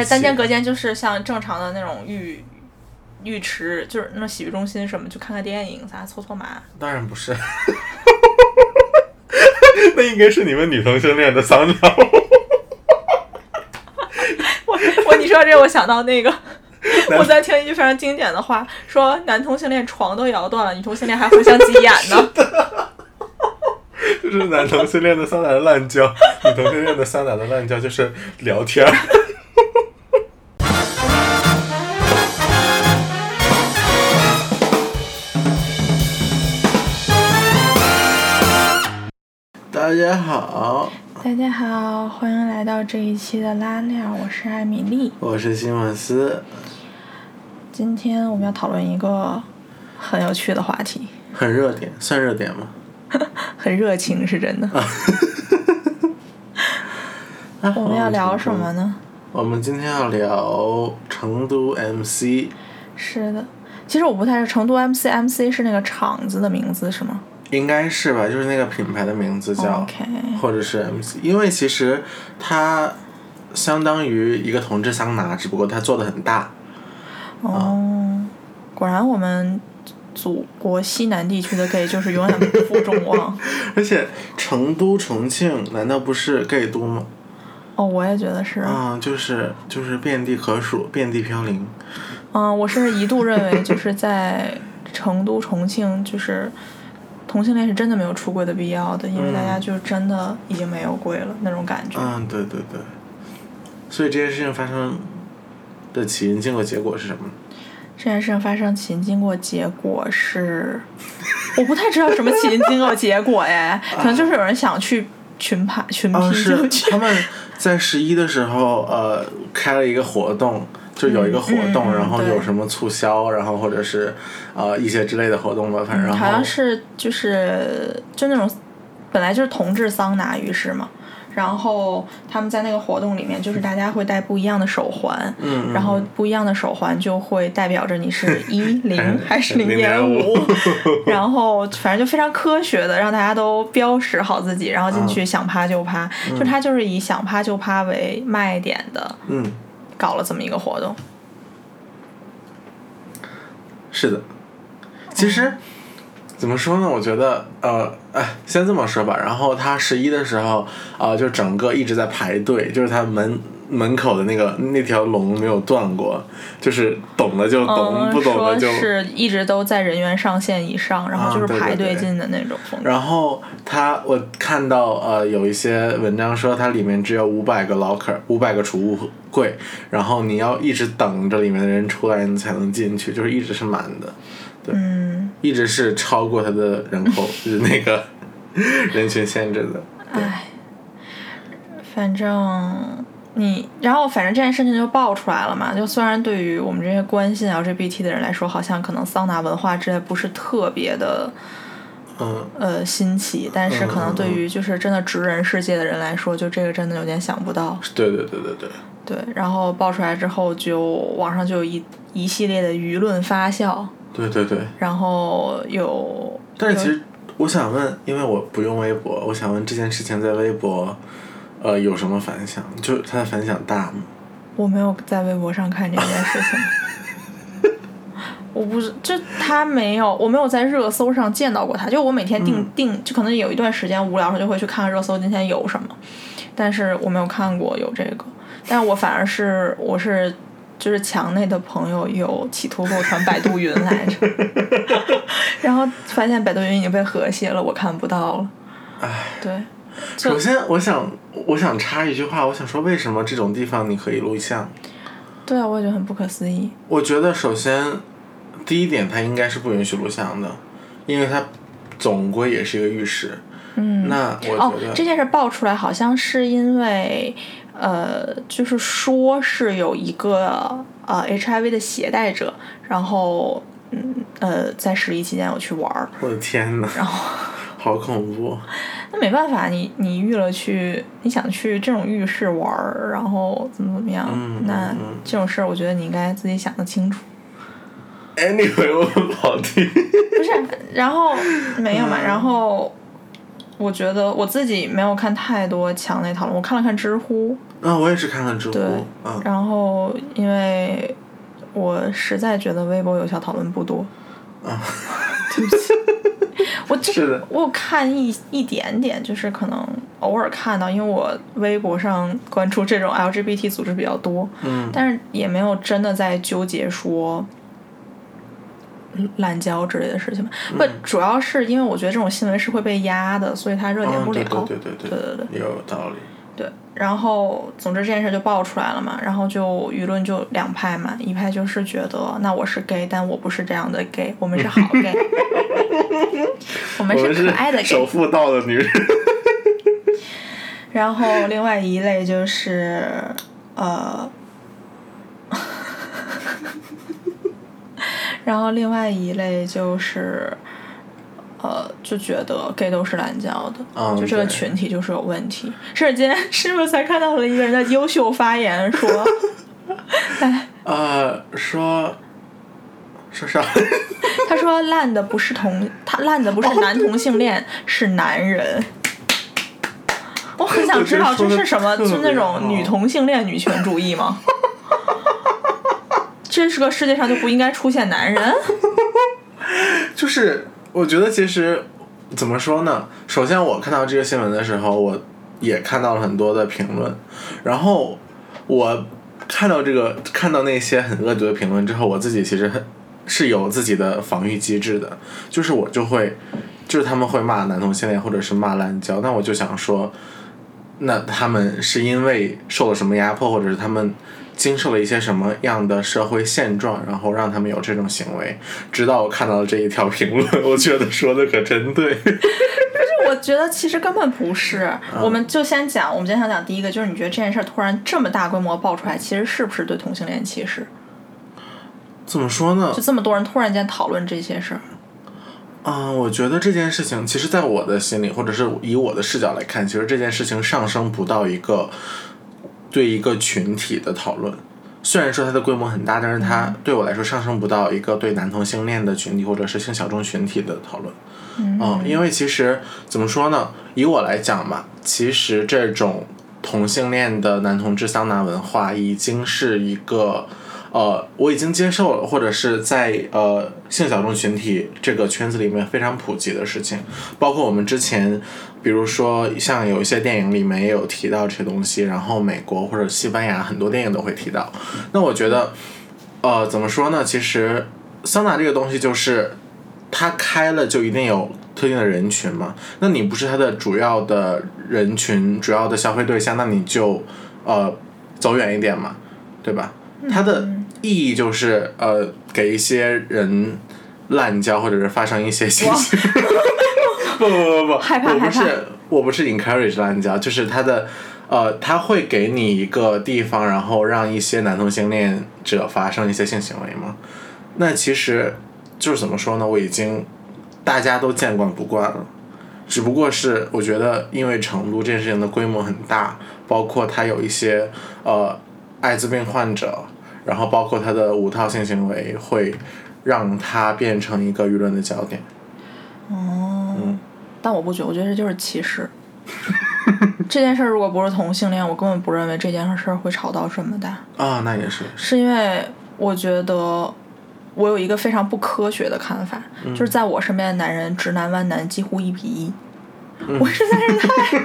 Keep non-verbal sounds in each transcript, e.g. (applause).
还是单间隔间，就是像正常的那种浴浴池，就是那种洗浴中心什么，去看看电影啥，搓搓麻。当然不是，(laughs) 那应该是你们女同性恋的桑拿。我我你说这，我想到那个，我在听一句非常经典的话，说男同性恋床都摇断了，女同性恋还互相挤眼呢。(laughs) 就是男同性恋的桑拿的滥交，女同性恋的桑拿的滥交就是聊天大家好，大家好，欢迎来到这一期的拉链，我是艾米丽。我是西蒙斯，今天我们要讨论一个很有趣的话题，很热点，算热点吗？(laughs) 很热情是真的。(laughs) 我们要聊什么呢？我们今天要聊成都 MC，是的，其实我不太是成都 MC，MC 是那个厂子的名字是吗？应该是吧，就是那个品牌的名字叫或者是 MC，因为其实它相当于一个同志桑拿，只不过它做的很大。哦，果然我们祖国西南地区的 gay 就是永远不负众望。(laughs) 而且成都、重庆难道不是 gay 都吗？哦，我也觉得是。啊、就是就是遍地可数，遍地飘零。嗯，我甚至一度认为就是在成都、重庆，就是同性恋是真的没有出柜的必要的，因为大家就真的已经没有柜了那种感觉。嗯，对对对。所以这件事情发生的起因、经过、结果是什么？这件事情发生起因、经过、结果是，我不太知道什么起因、经过、结果哎，(laughs) 可能就是有人想去群拍、群哦，批是就去。他们在十一的时候，呃，开了一个活动，就有一个活动，然后有什么促销，然后或者是呃一些之类的活动吧，反正好像是就是就那种本来就是同志桑拿浴室嘛，然后他们在那个活动里面，就是大家会戴不一样的手环，嗯，然后不一样的手环就会代表着你是一零 (laughs) 还是零点五，(laughs) 然后反正就非常科学的让大家都标识好自己，然后进去想趴就趴，就他就是以想趴就趴为卖点的，嗯，搞了这么一个活动。是的，其实。怎么说呢？我觉得，呃，哎，先这么说吧。然后他十一的时候，啊、就整个一直在排队，就是他门门口的那个那条龙没有断过，就是懂的就懂，嗯，不懂的就是一直都在人员上限以上，然后就是排队进的那种。然后它，我看到呃有一些文章说它里面只有五百个 locker，五百个储物柜，然后你要一直等着里面的人出来，你才能进去，就是一直是满的，嗯，一直是超过它的人口 (laughs) 就是那个 (laughs) 人群限制的。唉，反正你，然后反正这件事情就爆出来了嘛。就虽然对于我们这些关心 LGBT 的人来说，好像可能桑拿文化之类不是特别的嗯，呃新奇，但是可能对于就是真的直人世界的人来说，就这个真的有点想不到。对对对对对，对，然后爆出来之后就，网上就有一一系列的舆论发酵，对对对。然后有，有但是其实我想问，因为我不用微博，我想问这件事情在微博，呃，有什么反响？就他的反响大吗？我没有在微博上看这件事情。(laughs) 我不是，就他没有，我没有在热搜上见到过他。就我每天定、嗯定，就可能有一段时间无聊的时候就会去看看热搜，今天有什么，但是我没有看过有这个。但我反而是我是就是墙内的朋友有企图给我传百度云来着，(laughs) 然后发现百度云已经被和谐了，我看不到了。唉。对，就首先，我想我想插一句话，我想说，为什么这种地方你可以录像？对啊，我也觉得很不可思议。我觉得首先，第一点，它应该是不允许录像的，因为它总归也是一个浴室。嗯，那我哦觉得，，这件事爆出来好像是因为，呃，就是说是有一个呃 HIV 的携带者，然后嗯呃在十一期间有去玩儿，我的天呐，然后好恐怖！(laughs) 那没办法，你你预了去，你想去这种浴室玩儿，然后怎么怎么样，嗯那这种事儿我觉得你应该自己想得清楚。Anyway，我们跑题。不是，(laughs) 然后没有嘛，嗯然后我觉得我自己没有看太多墙内讨论，我看了看知乎，啊，我也是看看知乎对，嗯然后因为我实在觉得微博有效讨论不多，啊，对不起，我就是的我有看一一点点，就是可能偶尔看到，因为我微博上关注这种 LGBT 组织比较多，嗯但是也没有真的在纠结说滥交之类的事情吧。不、主要是因为我觉得这种新闻是会被压的，所以它热点嗯，不了。对对对对对对对也有道理。对，然后总之这件事就爆出来了嘛，然后就舆论就两派嘛，一派就是觉得那我是 gay，但我不是这样的 gay，我们是好 (laughs) gay，(laughs) 我们是可爱的。首富到的女人。(laughs) 然后另外一类就是呃，(laughs) 然后另外一类就是呃，就觉得 gay 都是滥交的，嗯就这个群体就是有问题。是今天是不是才看到了一个人的优秀发言说，哎，呃，说说啥？(laughs) 他说烂的不是同，他烂的不是男同性恋，是男人。我很想知道这是什么，我觉得说得就那种女同性恋女权主义吗？(laughs) 这是个世界上就不应该出现男人？(laughs) 就是我觉得其实怎么说呢？首先我看到这个新闻的时候，我也看到了很多的评论，然后我看到这个看到那些很恶毒的评论之后，我自己其实很是有自己的防御机制的，就是我就会就是他们会骂男同性恋或者是骂滥交，那我就想说，那他们是因为受了什么压迫，或者是他们。经受了一些什么样的社会现状，然后让他们有这种行为。直到我看到了这一条评论，我觉得说的可真对。(laughs) 我觉得其实根本不是。我们就先讲，我们今天想讲第一个，就是你觉得这件事儿突然这么大规模爆出来，其实是不是对同性恋歧视？怎么说呢就？这么多人突然间讨论这些事儿，嗯、我觉得这件事情，其实，在我的心里，或者是以我的视角来看，其实这件事情上升不到一个对一个群体的讨论。虽然说它的规模很大，但是它对我来说上升不到一个对男同性恋的群体或者是性小众群体的讨论。嗯，因为其实怎么说呢？以我来讲嘛，其实这种同性恋的男同志桑拿文化已经是一个，呃，我已经接受了，或者是在呃性小众群体这个圈子里面非常普及的事情。包括我们之前，比如说像有一些电影里面也有提到这些东西，然后美国或者西班牙很多电影都会提到。那我觉得，呃，怎么说呢？其实桑拿这个东西就是。它开了就一定有特定的人群嘛？那你不是它的主要的人群、主要的消费对象，那你就呃走远一点嘛，对吧？它的意义就是呃给一些人滥交或者是发生一些性行 (laughs) 不不不不，害怕害怕我不是我不是 encourage 滥交，就是他的。呃，他会给你一个地方，然后让一些男同性恋者发生一些性行为吗？那其实就是怎么说呢？我已经大家都见惯不惯了，只不过是我觉得因为成都这件事情的规模很大，包括它有一些呃艾滋病患者，然后包括他的五套性行为，会让他变成一个舆论的焦点。哦，但我不觉得，我觉得这就是歧视。(laughs) 这件事儿如果不是同性恋，我根本不认为这件事儿会吵到这么大。啊，那也是，是因为我觉得我有一个非常不科学的看法，就是在我身边的男人，直男弯男几乎一比一。我实在是太，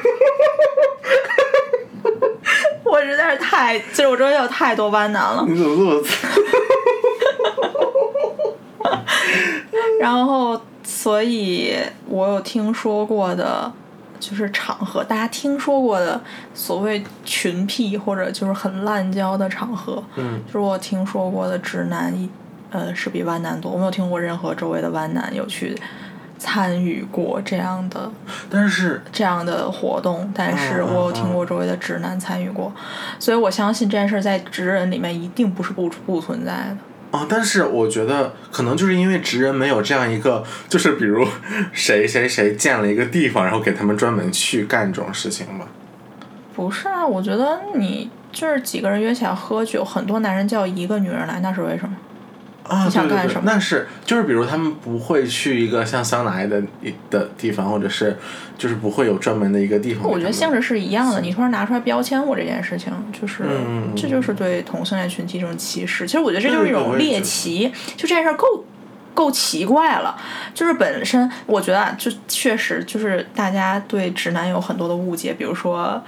我实在是太，就是我周围有太多弯男了。你怎么这么惨？(laughs) 然后，所以我有听说过的，就是场合，大家听说过的所谓群癖或者就是很滥交的场合，嗯就是我听说过的直男，呃，是比弯男多。我没有听过任何周围的弯男有去参与过这样的但是这样的活动，但是我有听过周围的直男参与过，所以我相信这件事在直人里面一定不是不不存在的。啊，但是我觉得可能就是因为直人没有这样一个，就是比如 (laughs) 谁谁谁建了一个地方，然后给他们专门去干这种事情吧。不是啊，我觉得你就是几个人约起来喝酒，很多男人叫一个女人来，那是为什么？啊，你想干什么那是就是比如他们不会去一个像桑拿的一的地方，或者是就是不会有专门的一个地方。我觉得性质是一样的。你突然拿出来标签我这件事情，就是、这就是对同性恋群体一种歧视。其实我觉得这就是一种猎奇，就这件事儿够。够奇怪了，就是本身我觉得啊，就确实就是大家对直男有很多的误解，比如说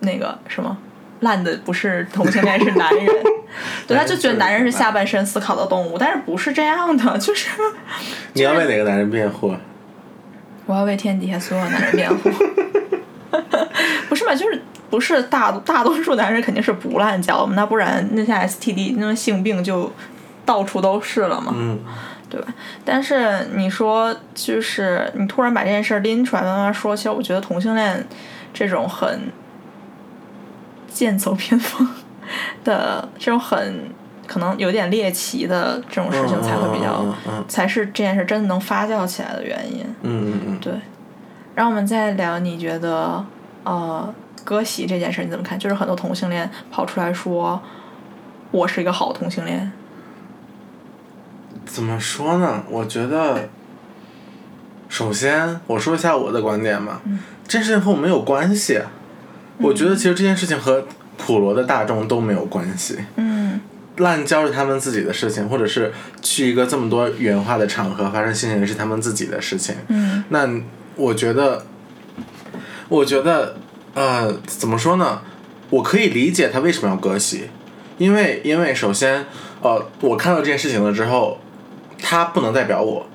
那个什么烂的不是同性恋是男人，(laughs) 对，他就觉得男人是下半身思考的动物，但是不是这样的，(laughs) 就是你要为哪个男人辩护？我要为天底下所有男人辩护。(laughs) 不是嘛？就是不是大大多数男人肯定是不滥交嘛，那不然那些 STD 那种性病就到处都是了嘛，嗯，对吧？但是你说就是你突然把这件事拎出来慢慢说，其实我觉得同性恋这种很剑走偏锋 (laughs) 的这种很可能有点猎奇的这种事情才会比较，才是这件事真的能发酵起来的原因。嗯嗯嗯对，然后我们再聊，你觉得呃割席这件事你怎么看？就是很多同性恋跑出来说，我是一个好同性恋。怎么说呢？我觉得，首先我说一下我的观点吧。嗯这件事情和我没有关系。我觉得其实这件事情和普罗的大众都没有关系。嗯滥交是他们自己的事情，或者是去一个这么多元化的场合发生性行为是他们自己的事情。嗯那我觉得，我觉得，呃，怎么说呢？我可以理解他为什么要割席，因为因为首先，呃，我看到这件事情了之后，他不能代表我，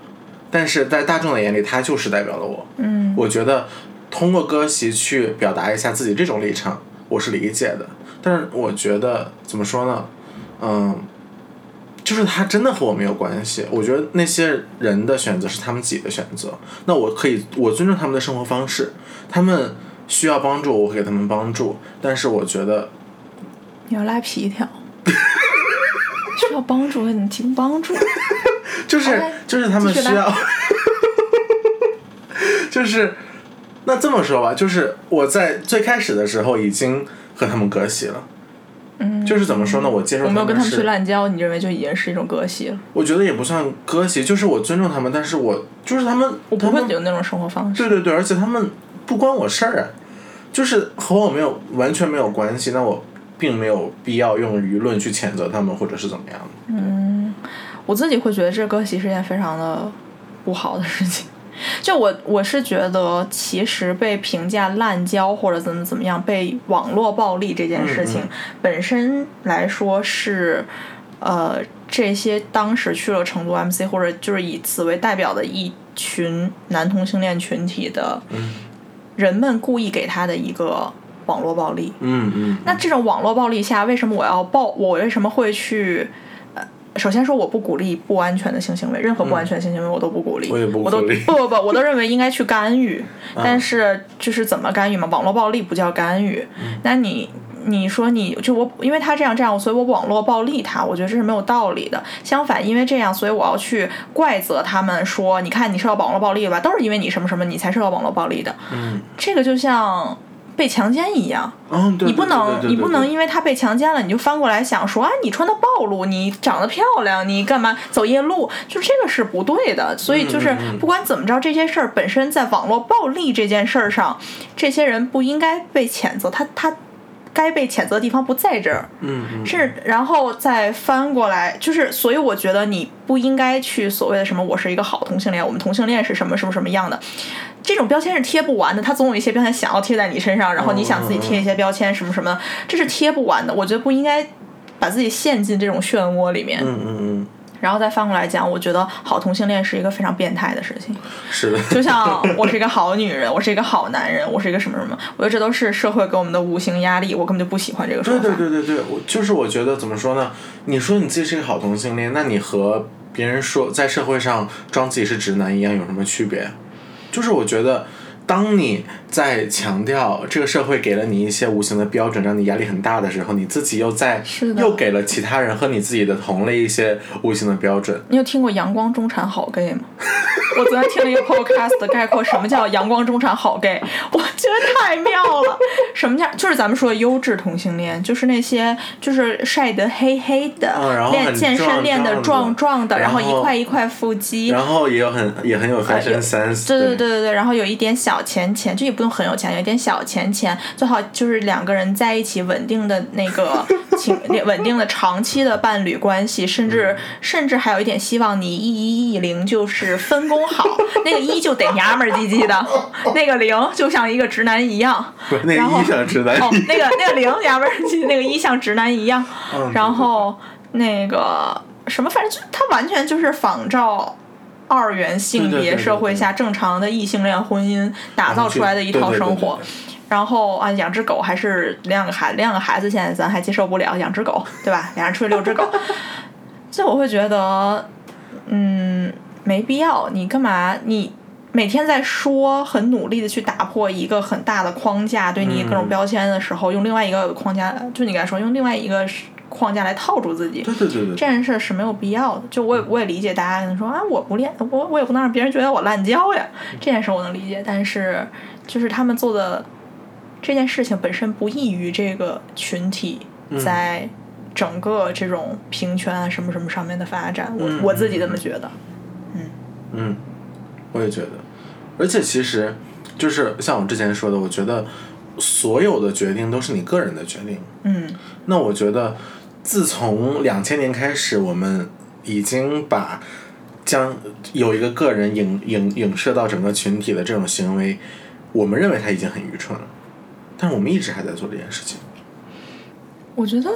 但是在大众的眼里，他就是代表了我。嗯我觉得通过割席去表达一下自己这种立场，我是理解的。但是我觉得怎么说呢？嗯，就是他真的和我没有关系。我觉得那些人的选择是他们自己的选择。那我可以，我尊重他们的生活方式，他们需要帮助，我会给他们帮助。但是我觉得，你要拉皮条，(laughs) 需要帮助，你提供帮助。(laughs) 就是、就是他们需要，(laughs) 就是那这么说吧，就是我在最开始的时候已经和他们割席了。嗯，就是怎么说呢？我接受我没有跟他们是去滥交，你认为就已经是一种割席了？我觉得也不算割席，就是我尊重他们，但是我就是他们，我不会有那种生活方式。对对对，而且他们不关我事儿啊，就是和我没有完全没有关系，那我并没有必要用舆论去谴责他们或者是怎么样的。我自己会觉得这割席是件非常的不好的事情。就我我是觉得，其实被评价滥交或者怎么怎么样，被网络暴力这件事情、嗯本身来说是，呃，这些当时去了成都 MC 或者就是以此为代表的一群男同性恋群体的嗯人们故意给他的一个网络暴力。嗯嗯，那这种网络暴力下，为什么我要报？我为什么会去？呃，首先说我不鼓励不安全的性行为，任何不安全的性行为我都不鼓励。我也不我都鼓励不不不，我都认为应该去干预。但是就是怎么干预嘛？网络暴力不叫干预。那你你说你就我，因为他这样这样，所以我网络暴力他，我觉得这是没有道理的。相反，因为这样，所以我要去怪责他们说，你看你受到网络暴力了吧？都是因为你什么什么，你才受到网络暴力的。嗯，这个就像被强奸一样。嗯，对你不能，你不能因为他被强奸了，你就翻过来想说啊，你穿的暴露，你长得漂亮，你干嘛走夜路？就这个是不对的。所以就是不管怎么着，这些事儿本身在网络暴力这件事儿上，这些人不应该被谴责，他他该被谴责的地方不在这儿。嗯嗯是，然后再翻过来，就是，所以我觉得你不应该去所谓的什么，我是一个好同性恋，我们同性恋是什么什么什么样的，这种标签是贴不完的，他总有一些标签想要贴在你身上，然后你想自己贴一些标签什么什么的，这是贴不完的。我觉得不应该把自己陷进这种漩涡里面，嗯嗯嗯，然后再翻过来讲，我觉得好同性恋是一个非常变态的事情。是的，就像我是一个好女人，我是一个好男人，我是一个什么什么，我觉得这都是社会给我们的无形压力，我根本就不喜欢这个说对法。对对对对，我就是我觉得怎么说呢？你说你自己是一个好同性恋，那你和别人说在社会上装自己是直男一样有什么区别？就是我觉得，当你在强调这个社会给了你一些无形的标准，让你压力很大的时候，你自己又在又给了其他人和你自己的同类一些无形的标准。你有听过阳光中产好 gay 吗？(laughs) 我昨天听了一个 podcast 的概括，什么叫阳光中产好 gay？我觉得太妙了。(laughs) 什么叫就是咱们说的优质同性恋，就是那些就是晒得黑黑的，练健身练得壮壮的，然后一块一块腹肌，然后也有很也很有 fashion sense，对对对对对，然后有一点小钱钱，就也不用很有钱，有一点小钱钱，最好就是两个人在一起稳定的那个情稳定的长期的伴侣关系，甚至甚至还有一点希望你一一一零就是分工好，那个一就得娘们儿唧唧的，(laughs) 那个零就像一个直男一样，那个一像直男，哦，那个那个零娘们儿唧，(laughs) 那个一像直男一样，然后那个什么，反正就他完全就是仿照二元性别社会下正常的异性恋婚姻打造出来的一套生活。然后啊，养只狗还是两个孩两个孩子，现在咱还接受不了养只狗，对吧？俩人出去遛只狗，(laughs) 这我会觉得，嗯，没必要。你干嘛？你每天在说很努力的去打破一个很大的框架，对你各种标签的时候，用另外一个框架，就你刚才说，用另外一个框架来套住自己。对对对对。这件事是没有必要的。就我也我也理解大家可能说啊，我不练，我我也不能让别人觉得我滥交呀。这件事我能理解，但是就是他们做的。这件事情本身不易于这个群体在整个这种平权啊什么什么上面的发展，我我自己这么觉得。嗯嗯，我也觉得，而且其实就是像我之前说的，我觉得所有的决定都是你个人的决定。嗯，那我觉得自从两千年开始，我们已经把将有一个个人影影影射到整个群体的这种行为，我们认为他已经很愚蠢了。但是我们一直还在做这件事情。我觉得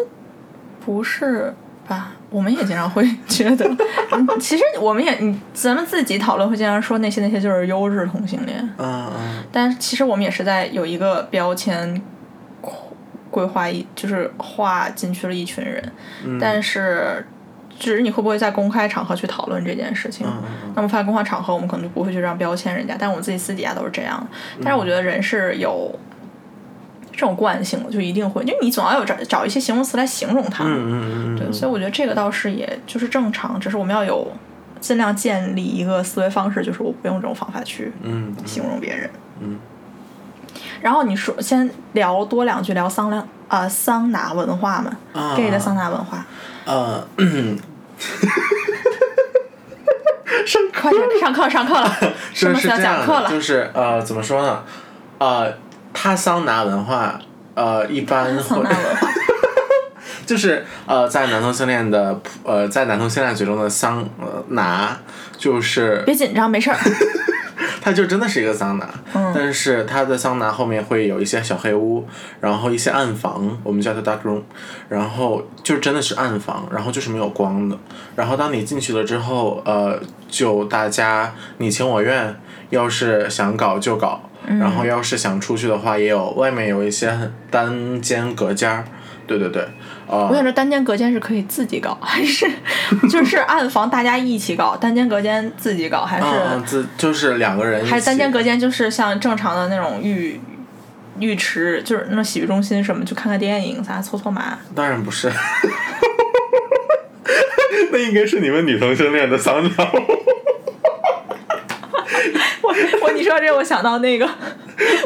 不是吧？我们也经常会觉得，(laughs) 其实我们也，你咱们自己讨论会经常说那些那些就是优质同性恋。嗯嗯。但其实我们也是在有一个标签规划一，就是划进去了一群人。嗯。但是，只是你会不会在公开场合去讨论这件事情？嗯嗯。那么发公开场合，我们可能就不会去让标签人家。但我们自己私底下都是这样的。但是我觉得人是有。这种惯性的就一定会，因为你总要有找找一些形容词来形容它，嗯嗯嗯对，所以我觉得这个倒是也就是正常，只是我们要有尽量建立一个思维方式，就是我不用这种方法去形容别人，嗯。然后你说先聊多两句聊桑拿啊桑拿文化嘛，gay 的桑拿文化，呃，上 (laughs) 快点上课上课了，(laughs) 什么要讲课了？就是呃怎么说呢，呃。他桑拿文化，呃，一般会，(laughs) 就是呃，在男同性恋的呃，在男同性恋嘴中的桑拿，就是别紧张，没事儿。它就真的是一个桑拿，但是它的桑拿后面会有一些小黑屋，然后一些暗房，我们叫它 dark room，然后就真的是暗房，然后就是没有光的，然后当你进去了之后，呃，就大家你情我愿，要是想搞就搞。然后要是想出去的话，也有外面有一些单间隔间儿，对对对，呃。我想说，单间隔间是可以自己搞，还是 (laughs) 就是暗房大家一起搞？单间隔间自己搞还是？自就是两个人。还是单间隔间就是像正常的那种浴浴池，就是那种洗浴中心什么，去看看电影啥，搓搓麻。当然不是，(laughs) 那应该是你们女同性恋的桑拿。(laughs) 我你说这，我想到那个，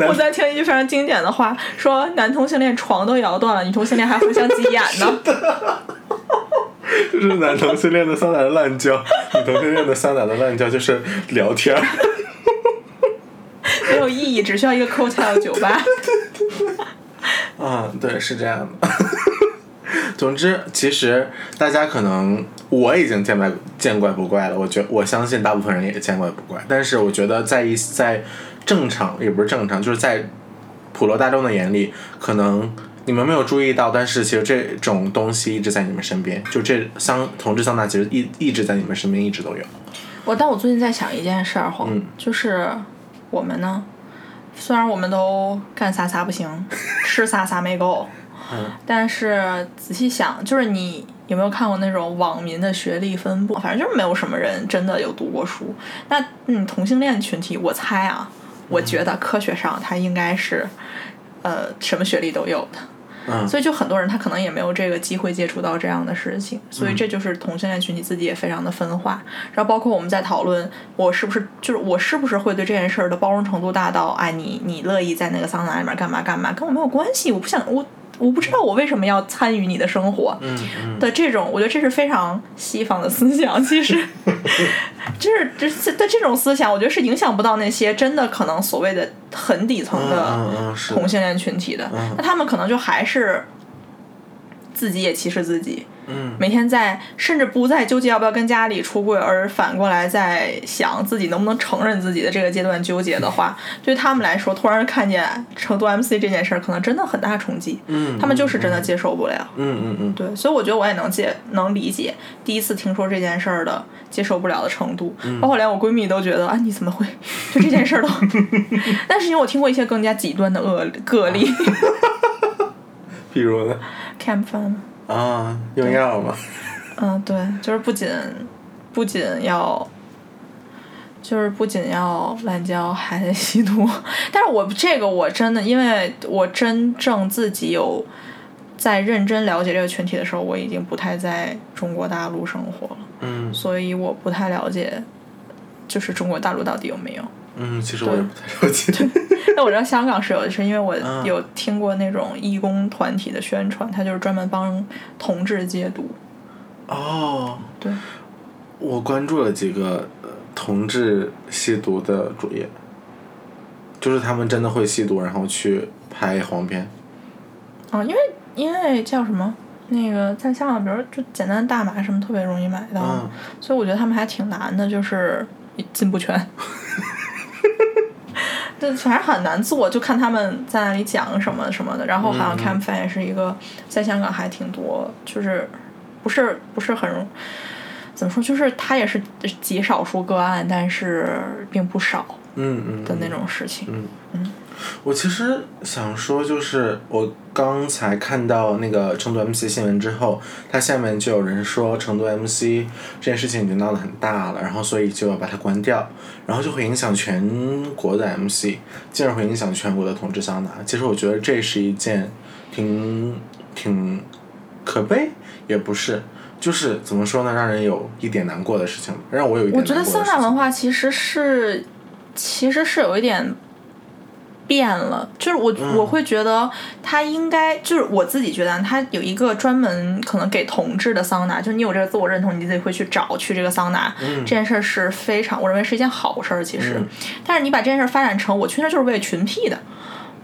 我在听一句非常经典的话，说男同性恋床都摇断了，女同性恋还互相挤眼呢。(laughs) 就是男同性恋的桑拿的滥交，女同性恋的桑拿的滥交就是聊天没有意义，只需要一个 cocktail 酒吧。(laughs) 嗯，对，是这样的。总之，其实大家可能我已经见怪见怪不怪了。我觉我相信大部分人也见怪不怪。但是我觉得在一在正常也不是正常，就是在普罗大众的眼里，可能你们没有注意到，但是其实这种东西一直在你们身边。就这桑同志桑拿，其实一一直在你们身边，一直都有。我但我最近在想一件事儿哈，就是我们呢，虽然我们都干啥啥不行，吃啥啥没够。(laughs) 但是仔细想，就是你有没有看过那种网民的学历分布？反正就是没有什么人真的有读过书。那嗯，同性恋群体，我猜啊，我觉得科学上他应该是，呃，什么学历都有的。嗯所以就很多人他可能也没有这个机会接触到这样的事情，所以这就是同性恋群体自己也非常的分化。然后包括我们在讨论我是不是就是我是不是会对这件事儿的包容程度大到，哎，你你乐意在那个桑拿里面干嘛干嘛，跟我没有关系，我不想我。我不知道我为什么要参与你的生活的这种，我觉得这是非常西方的思想。其实，(laughs) 就是这的这种思想，我觉得是影响不到那些真的可能所谓的很底层的同性恋群体的。嗯那他们可能就还是自己也歧视自己，嗯每天在甚至不再纠结要不要跟家里出柜，而反过来在想自己能不能承认自己的这个阶段纠结的话，对他们来说，突然看见成都 MC 这件事儿，可能真的很大冲击。嗯，他们就是真的接受不了。嗯嗯嗯对，所以我觉得我也能接能理解第一次听说这件事儿的接受不了的程度，嗯包括连我闺蜜都觉得啊，你怎么会 (laughs) 就这件事儿都？(laughs) 但是因为我听过一些更加极端的恶个例 (laughs) 比如呢？，Camp Fun，啊，用药嘛。嗯，对，就是不仅不仅要。就是不仅要滥交，还得吸毒。但是我这个我真的，因为我真正自己有在认真了解这个群体的时候，我已经不太在中国大陆生活了。嗯所以我不太了解，就是中国大陆到底有没有。嗯，其实我也不太了解。(laughs) 但我知道香港是有的，是因为我嗯有听过那种义工团体的宣传，他就是专门帮同志戒毒。哦，对，我关注了几个呃同志吸毒的主页，就是他们真的会吸毒，然后去拍黄片。啊，因为因为叫什么？那个在香港，比如就简单的大麻什么特别容易买到，嗯所以我觉得他们还挺难的，就是进不全。(laughs) 对，反正很难做，就看他们在那里讲什么什么的。然后好像嗯 Camp Fan 也是一个在香港还挺多，就是不是不是很容怎么说，就是它也是极少数个案，但是并不少嗯嗯。的那种事情。嗯我其实想说，就是我刚才看到那个成都 MC 新闻之后，它下面就有人说成都 MC 这件事情已经闹得很大了，然后所以就要把它关掉，然后就会影响全国的 MC，进而会影响全国的同志桑拿。其实我觉得这是一件挺挺可悲，也不是。就是怎么说呢，让人有一点难过的事情，让我有一点我觉得难过的事情。桑拿文化其实是其实是有一点变了，就是我、嗯。我会觉得他应该就是我自己觉得他有一个专门可能给同志的桑拿，就你有这个自我认同，你自己会去找去这个桑拿，嗯。这件事儿是非常我认为是一件好事儿，其实，嗯。但是你把这件事儿发展成我去那儿就是为了群癖的。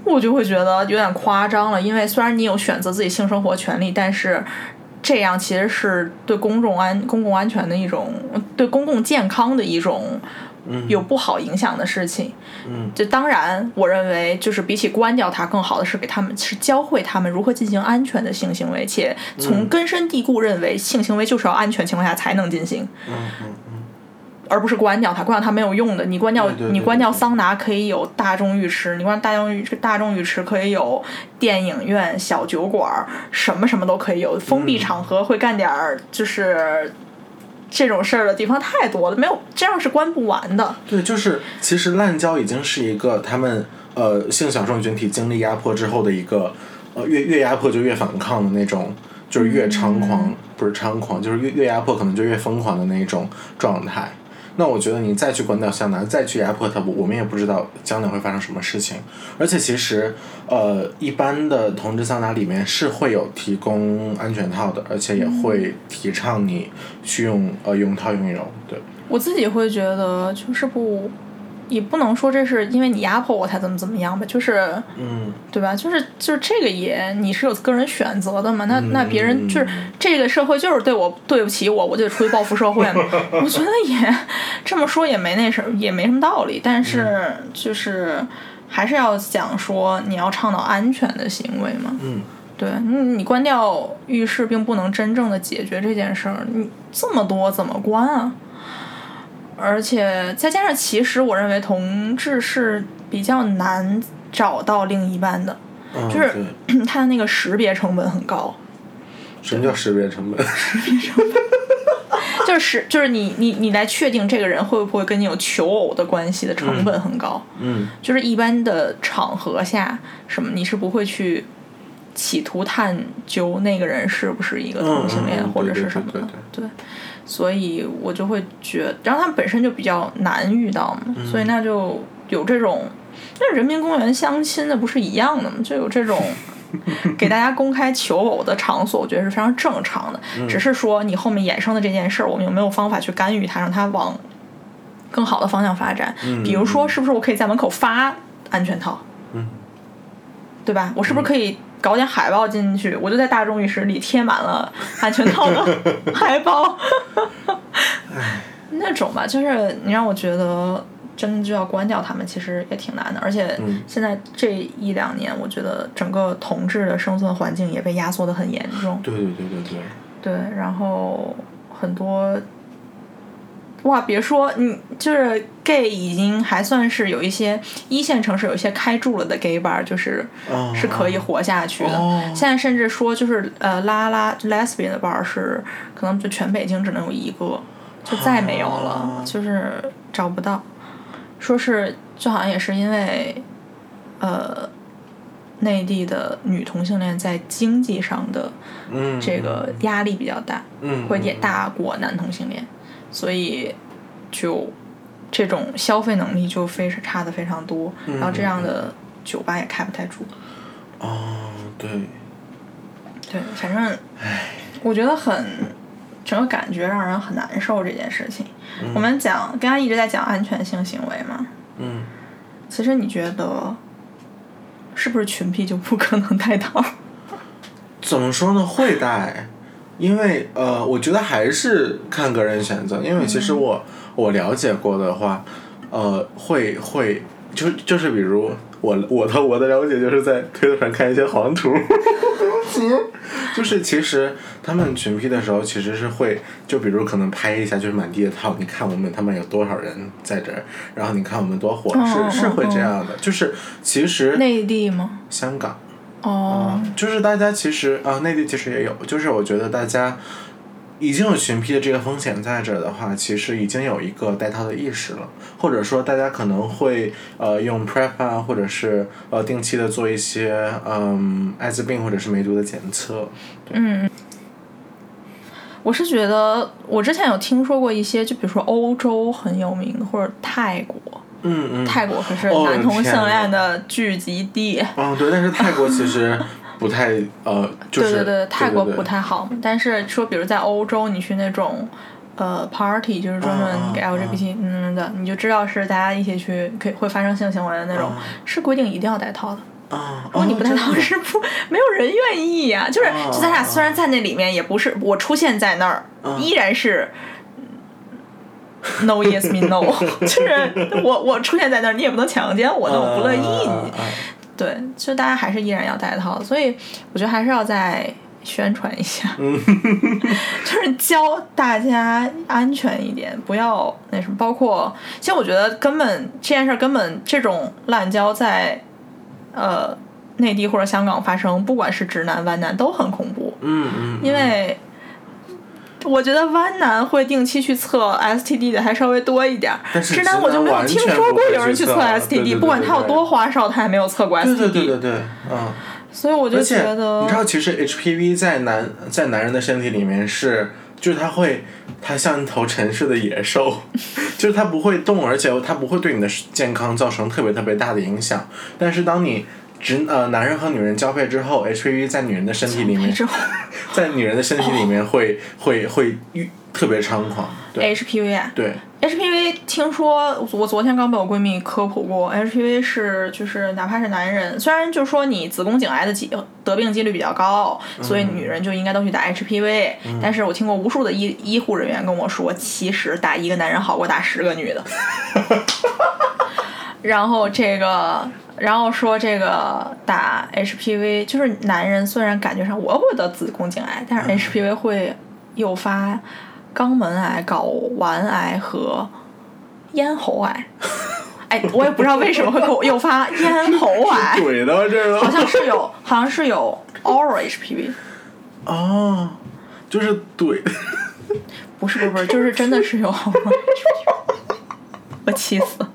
我就会觉得有点夸张了，因为虽然你有选择自己性生活权利，但是这样其实是对公众安公共安全的一种，对公共健康的一种有不好影响的事情。嗯就当然，我认为就是比起关掉它，更好的是给他们是教会他们如何进行安全的性行为，且从根深蒂固认为性行为就是要安全情况下才能进行。嗯嗯嗯而不是关掉它，关掉它没有用的。你关掉你关掉桑拿可以有大众浴池，你关大众浴大众浴池可以有电影院、小酒馆儿，什么什么都可以有。封闭场合会干点儿就是这种事儿的地方太多了，没有这样是关不完的。对，就是其实滥交已经是一个他们呃性小众群体经历压迫之后的一个呃越越压迫就越反抗的那种，就是越猖狂、不是猖狂，就是越越压迫可能就越疯狂的那一种状态。那我觉得你再去关掉香拿，再去压迫他，我我们也不知道将来会发生什么事情。而且其实，呃，一般的同志桑拿里面是会有提供安全套的，而且也会提倡你去用呃用套用油，对。我自己会觉得就是不。也不能说这是因为你压迫我才怎么怎么样吧，就是嗯对吧？就是就是这个也你是有个人选择的嘛。那那别人就是这个社会就是对我对不起我，我就得出去报复社会嘛。(laughs) 我觉得也这么说也没那什也没什么道理，但是就是还是要讲说你要倡导安全的行为嘛。嗯对，你你关掉浴室并不能真正的解决这件事儿，你这么多怎么关啊？而且再加上，其实我认为同志是比较难找到另一半的，嗯，就是 (clears throat) 他的那个识别成本很高，什么叫识别成本？识别成本就是就是你你你来确定这个人会不会跟你有求偶的关系的成本很高，嗯就是一般的场合下什么你是不会去企图探究那个人是不是一个同性恋或者是什么的对所以我就会觉得，然后他们本身就比较难遇到嘛，嗯所以那就有这种，那人民公园相亲的不是一样的吗？就有这种 (laughs) 给大家公开求偶的场所，我觉得是非常正常的。嗯只是说你后面衍生的这件事儿，我们有没有方法去干预它，让它往更好的方向发展？嗯比如说，是不是我可以在门口发安全套？嗯，对吧？我是不是可以搞点海报进去？我就在大众浴室里贴满了安全套的 (laughs) 海报，(laughs) 那种吧，就是你让我觉得真的就要关掉他们，其实也挺难的。而且嗯现在这一两年，我觉得整个同志的生存环境也被压缩的很严重。对对对对对，对，然后很多，哇，别说你就是 gay 已经还算是有一些一线城市有一些开住了的 gay bar，就是、哦是可以活下去的。哦现在甚至说就是呃拉拉 lesbian 的 bar 是可能就全北京只能有一个，就再没有了，啊就是找不到。说是就好像也是因为呃。内地的女同性恋在经济上的嗯这个压力比较大，嗯会也大过男同性恋，所以就这种消费能力就非常差的非常多，然后这样的酒吧也开不太住。哦对，对，反正我觉得很整个感觉让人很难受这件事情。我们讲刚刚一直在讲安全性行为嘛，嗯其实你觉得是不是群癖就不可能带套？(laughs) 怎么说呢？会带，因为呃，我觉得还是看个人选择。因为其实我、我了解过的话，呃，会会就就是比如我我的我的了解就是在推特上看一些黄图，对不起，就是其实他们群批的时候其实是会就比如可能拍一下就是满地的套，你看我们他们有多少人在这儿，然后你看我们多火，嗯是是会嗯这样的，就是其实内地吗？香港。哦，就是大家其实啊，内地其实也有，就是我觉得大家已经有群批的这个风险在这儿的话，其实已经有一个带套的意识了，或者说大家可能会呃用 PrEP 啊，或者是呃定期的做一些嗯艾滋病或者是梅毒的检测。嗯，我是觉得我之前有听说过一些，就比如说欧洲很有名的，或者泰国，嗯嗯。泰国可是哦男同性恋的聚集地。嗯，对，但是泰国其实 (laughs) 不太呃，就是对对对，泰国不太好嘛。但是说，比如在欧洲，你去那种呃 party，就是专门给 LGBT 嗯的，你就知道是大家一起去可以会发生性行为的那种，是规定一定要戴套的。啊，如果你不戴套是不 (laughs) 没有人愿意呀、就是哦就咱俩虽然在那里面，也不是我出现在那儿，嗯依然是。No yes me no，(laughs) 就是我我出现在那儿，你也不能强奸我，那我不乐意对，就大家还是依然要戴套，所以我觉得还是要再宣传一下，嗯。(laughs) 就是教大家安全一点，不要那什么。包括，其实我觉得根本这件事儿根本这种滥交在呃内地或者香港发生，不管是直男弯男都很恐怖，嗯嗯，因为。我觉得弯男会定期去测 STD 的还稍微多一点儿，但是直男我就没有听说过有人去测 STD，对对不管他有多花哨，他也没有测过 STD。对对对对对，嗯。所以我就觉得，你知道，其实 HPV 在男在男人的身体里面是，就是它会，它像一头沉睡的野兽，(laughs) 就是它不会动，而且它不会对你的健康造成特别特别大的影响。但是当你直呃男人和女人交配之后，HPV 在女人的身体里面，之后。(laughs) 在女人的身体里面会、会会愈特别猖狂。对。HPV 啊对，，HPV 听说我昨天刚被我闺蜜科普过，HPV 是就是哪怕是男人，虽然就说你子宫颈癌的几得病几率比较高，所以女人就应该都去打 HPV，、但是我听过无数的医医护人员跟我说，其实打一个男人好过打十个女的。(laughs) 然后这个，然后说这个打 HPV，就是男人虽然感觉上我会得子宫颈癌，但是 HPV 会诱发肛门癌、睾丸癌和咽喉癌。哎，我也不知道为什么会给我诱发咽喉癌，(laughs) 怼的这个。好像是有，好像是有 oral HPV，哦，就是怼。不是不是不是，就是真的是有 oral (laughs) HPV，我气死了。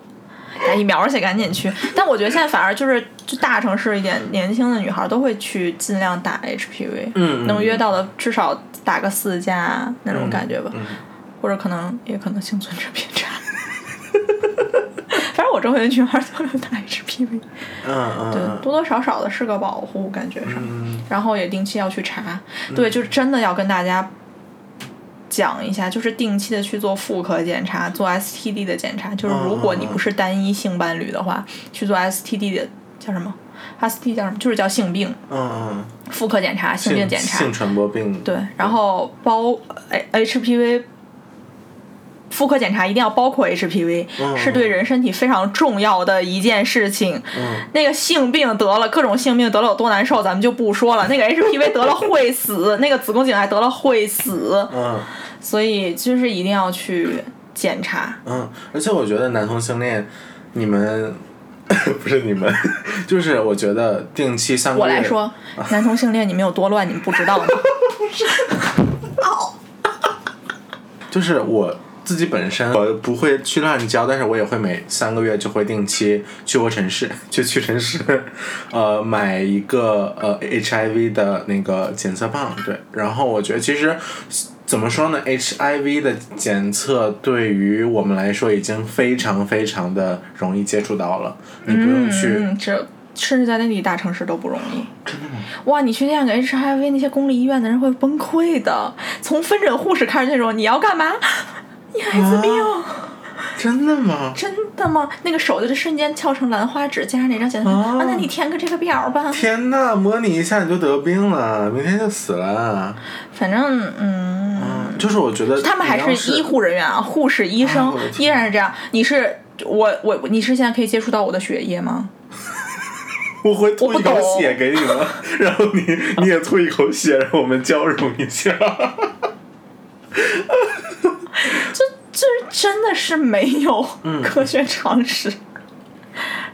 打疫苗去，赶紧去。但我觉得现在反而就是就大城市一点年轻的女孩都会去尽量打 HPV，嗯能约到的至少打个四价那种感觉吧，嗯或者可能也可能幸存者偏差。(laughs) 反正我周围的女孩都有打 HPV，对，嗯嗯多多少少的是个保护，感觉上。嗯然后也定期要去查，对，就是真的要跟大家讲一下，就是定期的去做妇科检查，做 STD 的检查。就是如果你不是单一性伴侣的话，去做 STD 的叫什么？STD 叫什么？就是叫性病嗯嗯，妇科检查、性病检查性。传播病，对，然后包哎 HPV。妇科检查一定要包括 HPV，、嗯是对人身体非常重要的一件事情。嗯那个性病得了，各种性病得了有多难受，咱们就不说了。那个 HPV 得了会死，那个子宫颈癌得了会死，嗯所以就是一定要去检查。嗯，而且我觉得男同性恋，你们 (coughs) 不是你们，(laughs) 就是我觉得定期三个月，我来说，(laughs) 男同性恋你们有多乱，你们不知道吗？(laughs) 就是我自己本身我不会去乱交，但是我也会每三个月就会定期去过城市，(laughs) 就去城市，(laughs) 呃，买一个呃 HIV 的那个检测棒，对，然后我觉得其实。怎么说呢？HIV 的检测对于我们来说已经非常非常的容易接触到了，你不用去。嗯，这甚至在内地大城市都不容易。真的吗？哇，你去验个 HIV，那些公立医院的人会崩溃的。从分诊护士开始那种，你要干嘛？你艾滋病。真的吗？真的吗？那个手就瞬间翘成兰花指，加上那张检测哦啊？那你填个这个表吧。天呐，模拟一下你就得病了，明天就死了。反正嗯，嗯，就是我觉得他们还是医护人员啊，护士、医生、依然是这样。你是我我你是现在可以接触到我的血液吗？(laughs) 我会吐一口血给你们，(laughs) 然后你你也吐一口血，让我们交融一下。就是真的是没有嗯科学常识，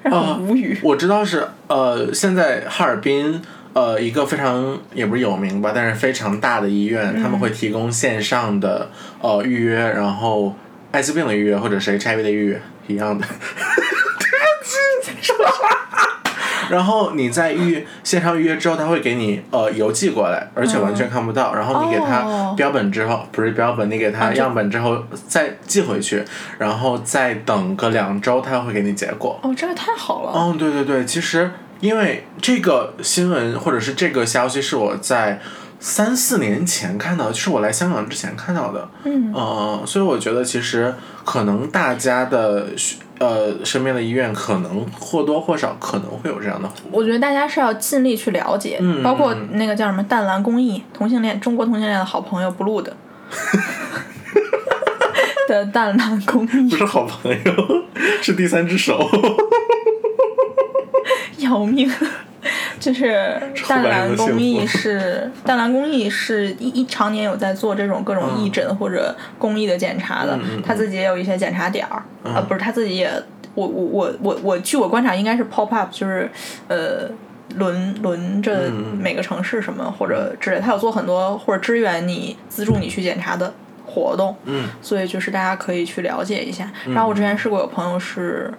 让啊我无语。我知道是呃，现在哈尔滨呃一个非常也不是有名吧，但是非常大的医院，他们会提供线上的呃预约，然后艾滋病的预约或者是 HIV 的预约一样的。(laughs) (laughs) 然后你在预线上预约之后，他会给你呃邮寄过来，而且完全看不到。然后你给他哦标本之后，不是标本，你给他样本之后再寄回去，然后再等个两周，他会给你结果。哦，这个太好了。哦，对对对，其实因为这个新闻或者是这个消息是我在三四年前看到，就是我来香港之前看到的。嗯呃，所以我觉得其实可能大家的需呃身边的医院可能或多或少可能会有这样的。我觉得大家是要尽力去了解，嗯包括嗯那个叫什么淡蓝公益同性恋中国同性恋的好朋友 Blue 的的淡蓝公益不是好朋友，(laughs) 是第三只手。(laughs) 要命。就是淡蓝公后益半人的幸福是淡蓝公益是一一常年有在做这种各种义诊或者公益的检查的，他自己也有一些检查点儿，嗯。啊不是他自己也，我我我我我据我观察应该是 pop up，就是呃轮轮着每个城市什么或者之类，他有做很多或者支援你资助你去检查的活动，嗯。所以就是大家可以去了解一下。然后我之前试过有朋友是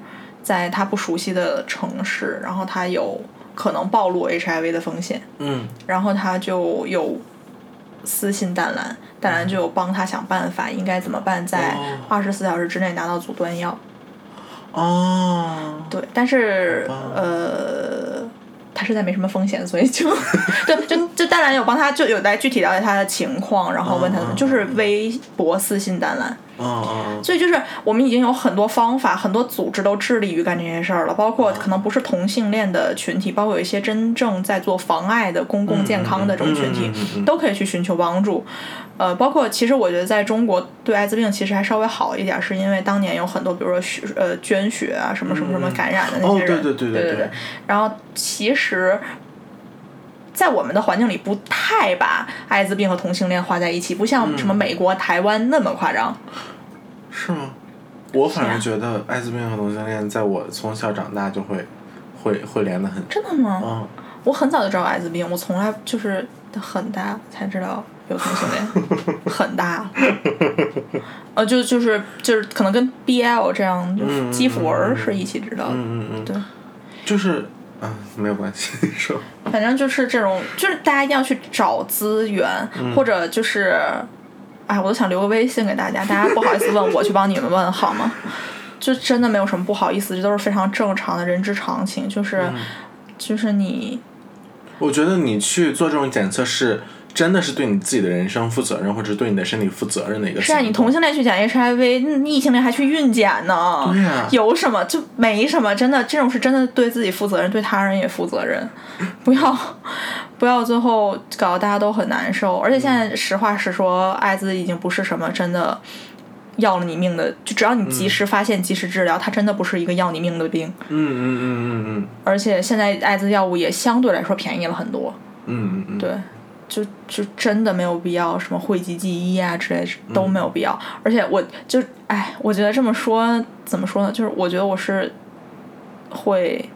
在他不熟悉的城市，然后他有可能暴露 HIV 的风险，嗯。然后他就有私信淡蓝，淡蓝就有帮他想办法，应该怎么办，在哦。二十四小时之内拿到阻断药。哦，对，但是呃，他实在没什么风险，所以就 (laughs) 对，就就淡蓝有帮他就有来具体了解他的情况，然后问他就是微博私信淡蓝。所以就是我们已经有很多方法，很多组织都致力于干这件事儿了，包括可能不是同性恋的群体，包括有一些真正在做妨碍的公共健康的这种群体都可以去寻求帮助。呃，包括其实我觉得在中国对艾滋病其实还稍微好一点，是因为当年有很多比如说血呃捐血啊什么什么什么感染的那哦些对对对对对。然后其实。在我们的环境里，不太把艾滋病和同性恋画在一起，不像什么美国、台湾那么夸张。是吗？我反而觉得艾滋病和同性恋，在我从小长大就会会会连得很。真的吗？嗯，我很早就知道艾滋病，我从来就是很大才知道有同性恋，(laughs) 很大。呃，就就是就是可能跟 BL 这样，就是嗯基辅文是一起知道的。嗯嗯嗯，对，就是啊，没有关系，你说。反正就是这种，就是大家一定要去找资源，嗯或者就是，哎，我都想留个微信给大家，大家不好意思问我去帮你们问好吗？就真的没有什么不好意思，这都是非常正常的人之常情，就是、嗯就是你我觉得你去做这种检测是真的是对你自己的人生负责任，或者是对你的身体负责任的一个是啊。你同性恋去检 HIV，嗯异性恋还去孕检呢，对呀。有什么就没什么，真的这种是真的对自己负责任，对他人也负责任，(laughs) 不要不要最后搞得大家都很难受。而且现在实话实说，艾滋已经不是什么真的要了你命的，就只要你及时发现、及时治疗，它真的不是一个要你命的病。嗯嗯嗯嗯嗯。而且现在艾滋药物也相对来说便宜了很多，嗯嗯嗯，对，就就真的没有必要什么讳疾忌医啊之类都没有必要。而且我就哎，我觉得这么说怎么说呢？就是我觉得我是会，